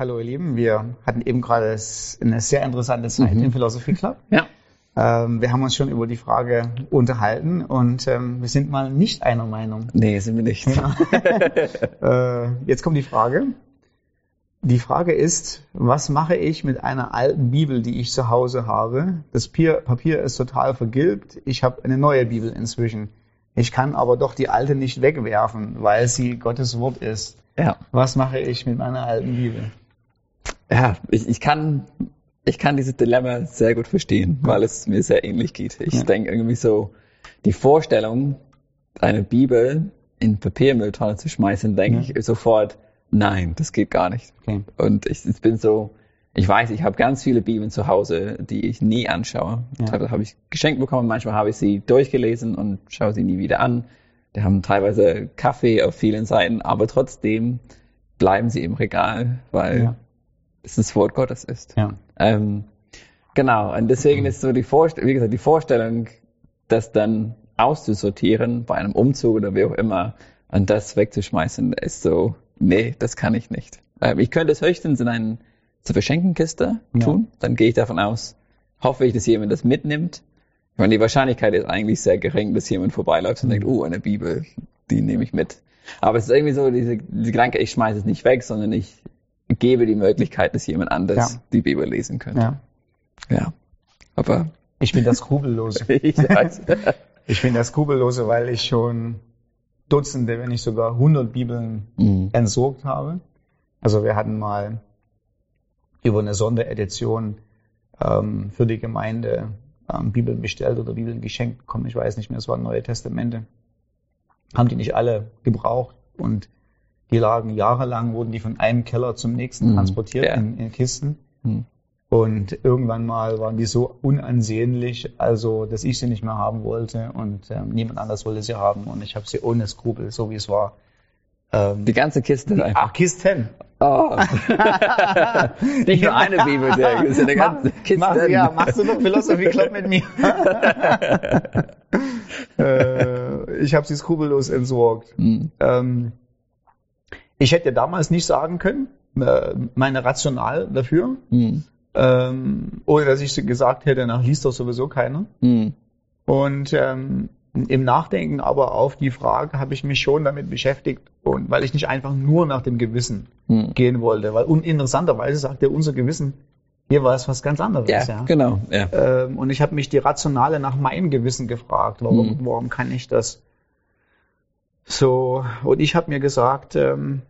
Hallo ihr Lieben, wir hatten eben gerade eine sehr interessante Zeit mhm. im Philosophy Club. Ja. Ähm, wir haben uns schon über die Frage unterhalten und ähm, wir sind mal nicht einer Meinung. Nee, sind wir nicht. Ja. äh, jetzt kommt die Frage. Die Frage ist, was mache ich mit einer alten Bibel, die ich zu Hause habe? Das Papier ist total vergilbt. Ich habe eine neue Bibel inzwischen. Ich kann aber doch die alte nicht wegwerfen, weil sie Gottes Wort ist. Ja. Was mache ich mit meiner alten Bibel? Ja, ich, ich kann ich kann dieses Dilemma sehr gut verstehen, weil es mir sehr ähnlich geht. Ich ja. denke irgendwie so, die Vorstellung, eine Bibel in Papiermülltonne zu schmeißen, denke ja. ich sofort, nein, das geht gar nicht. Okay. Und ich, ich, bin so, ich weiß, ich habe ganz viele Bibeln zu Hause, die ich nie anschaue. Ja. Teilweise habe ich geschenkt bekommen, manchmal habe ich sie durchgelesen und schaue sie nie wieder an. Die haben teilweise Kaffee auf vielen Seiten, aber trotzdem bleiben sie im Regal, weil es das Wort Gottes ist. Ja. Ähm, genau, und deswegen ist so die Vorstellung, wie gesagt, die Vorstellung, das dann auszusortieren bei einem Umzug oder wie auch immer und das wegzuschmeißen, ist so, nee, das kann ich nicht. Ähm, ich könnte es höchstens in eine zur Verschenkenkiste tun, ja. dann gehe ich davon aus, hoffe ich, dass jemand das mitnimmt meine, die Wahrscheinlichkeit ist eigentlich sehr gering, dass jemand vorbeiläuft und denkt, oh, eine Bibel, die nehme ich mit. Aber es ist irgendwie so diese, diese Gedanke, ich schmeiße es nicht weg, sondern ich gebe die Möglichkeit, dass jemand anders ja. die Bibel lesen könnte. Ja. ja. Aber. Ich bin das Skrupellose. ich ich bin das Skrupellose, weil ich schon Dutzende, wenn nicht sogar hundert Bibeln mhm. entsorgt habe. Also wir hatten mal über eine Sonderedition ähm, für die Gemeinde ähm, Bibeln bestellt oder Bibeln geschenkt bekommen. Ich weiß nicht mehr, es waren Neue Testamente. Haben die nicht alle gebraucht und die lagen jahrelang, wurden die von einem Keller zum nächsten mhm. transportiert ja. in, in, Kisten. Mhm. Und irgendwann mal waren die so unansehnlich, also dass ich sie nicht mehr haben wollte und ähm, niemand anders wollte sie haben und ich habe sie ohne Skrupel, so wie es war, ähm, die ganze Kiste die, einfach. Ach, Kisten. Oh. Nicht nur eine Bibel, der ist eine ganze Kiste. Mach, ja, machst du noch Philosophy Club mit mir? äh, ich habe sie skrupellos entsorgt. Mhm. Ähm, ich hätte damals nicht sagen können, äh, meine Rational dafür, mhm. ähm, ohne dass ich gesagt hätte, nach liest doch sowieso keiner. Mhm. Und ähm, im Nachdenken aber auf die Frage habe ich mich schon damit beschäftigt und weil ich nicht einfach nur nach dem Gewissen hm. gehen wollte, weil uninteressanterweise sagt er unser Gewissen hier war es was ganz anderes. Ja, ja. genau. Ja. Ähm, und ich habe mich die Rationale nach meinem Gewissen gefragt, warum, hm. warum kann ich das? So und ich habe mir gesagt, ähm,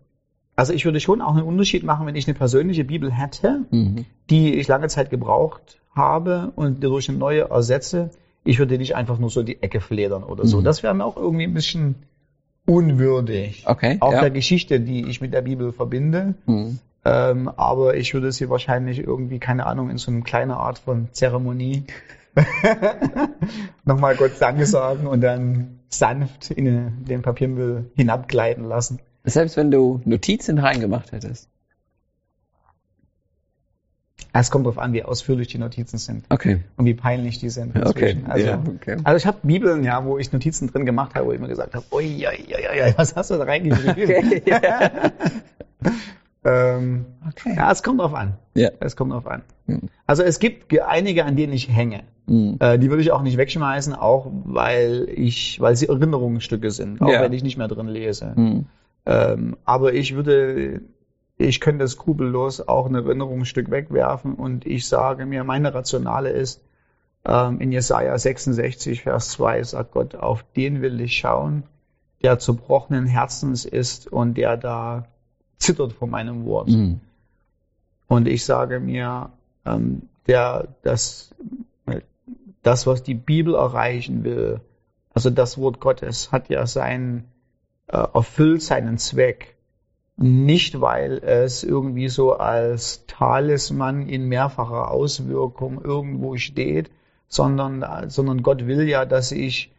also ich würde schon auch einen Unterschied machen, wenn ich eine persönliche Bibel hätte, mhm. die ich lange Zeit gebraucht habe und durch eine neue ersetze ich würde nicht einfach nur so die Ecke fledern oder so. Mhm. Das wäre mir auch irgendwie ein bisschen unwürdig. Okay. Auch ja. der Geschichte, die ich mit der Bibel verbinde. Mhm. Ähm, aber ich würde sie wahrscheinlich irgendwie, keine Ahnung, in so einer kleinen Art von Zeremonie nochmal Gott Danke sagen und dann sanft in den Papiermüll hinabgleiten lassen. Selbst wenn du Notizen reingemacht hättest. Es kommt darauf an, wie ausführlich die Notizen sind. Okay. Und wie peinlich die sind. Okay. Also, ja, okay. also ich habe Bibeln, ja, wo ich Notizen drin gemacht habe, wo ich mir gesagt habe, ui, ui, ui, ui, was hast du da reingeschrieben? Okay, ähm, okay. Ja, es kommt drauf an. Ja. Es kommt drauf an. Mhm. Also es gibt einige, an denen ich hänge. Mhm. Äh, die würde ich auch nicht wegschmeißen, auch weil ich, weil sie Erinnerungsstücke sind, auch ja. wenn ich nicht mehr drin lese. Mhm. Ähm, aber ich würde ich könnte skrupellos auch ein Erinnerungsstück wegwerfen und ich sage mir, meine Rationale ist, ähm, in Jesaja 66, Vers 2 sagt Gott, auf den will ich schauen, der zerbrochenen Herzens ist und der da zittert vor meinem Wort. Mhm. Und ich sage mir, ähm, der, das, das, was die Bibel erreichen will, also das Wort Gottes hat ja sein, äh, erfüllt seinen Zweck nicht, weil es irgendwie so als Talisman in mehrfacher Auswirkung irgendwo steht, sondern, sondern Gott will ja, dass ich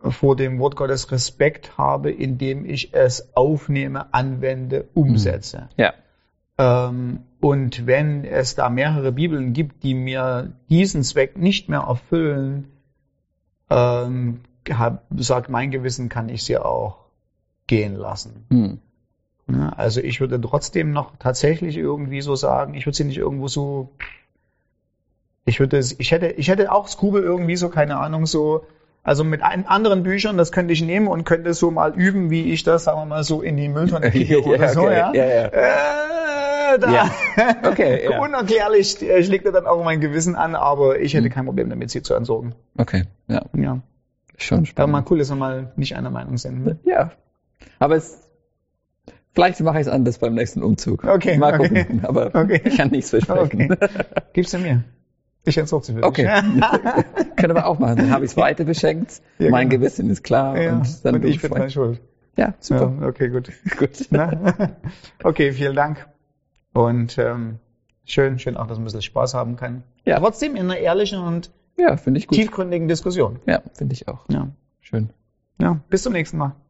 vor dem Wort Gottes Respekt habe, indem ich es aufnehme, anwende, umsetze. Ja. Ähm, und wenn es da mehrere Bibeln gibt, die mir diesen Zweck nicht mehr erfüllen, ähm, hab, sagt mein Gewissen, kann ich sie auch gehen lassen. Ja, also ich würde trotzdem noch tatsächlich irgendwie so sagen, ich würde sie nicht irgendwo so, ich würde, ich hätte, ich hätte auch Skrubel irgendwie so, keine Ahnung, so, also mit anderen Büchern, das könnte ich nehmen und könnte so mal üben, wie ich das, sagen wir mal, so in die Mülltonne kicke oder okay. so, ja. ja, ja. Äh, da. Ja. Okay, ja. Unerklärlich schlägt er dann auch mein Gewissen an, aber ich hätte hm. kein Problem damit, sie zu entsorgen. Okay, ja. Ja. Schon spannend. Aber mal cool, dass wir mal nicht einer Meinung sind. Ne? Ja. Aber es, vielleicht mache ich es anders beim nächsten Umzug. Okay. Mal okay. gucken. Aber okay. ich kann nichts versprechen. Okay. Gib's mir. Ich entsorge sie für Okay. Können wir auch machen. Dann habe ich es weiter beschenkt. Ja, mein genau. Gewissen ist klar. Ja, und dann und ich bin dran schuld. Ja, super. Ja, okay, gut. gut. okay, vielen Dank. Und ähm, schön, schön auch, dass man ein bisschen Spaß haben kann. Ja. Trotzdem in einer ehrlichen und ja, finde ich gut. tiefgründigen Diskussion. Ja, finde ich auch. Ja. Schön. Ja, bis zum nächsten Mal.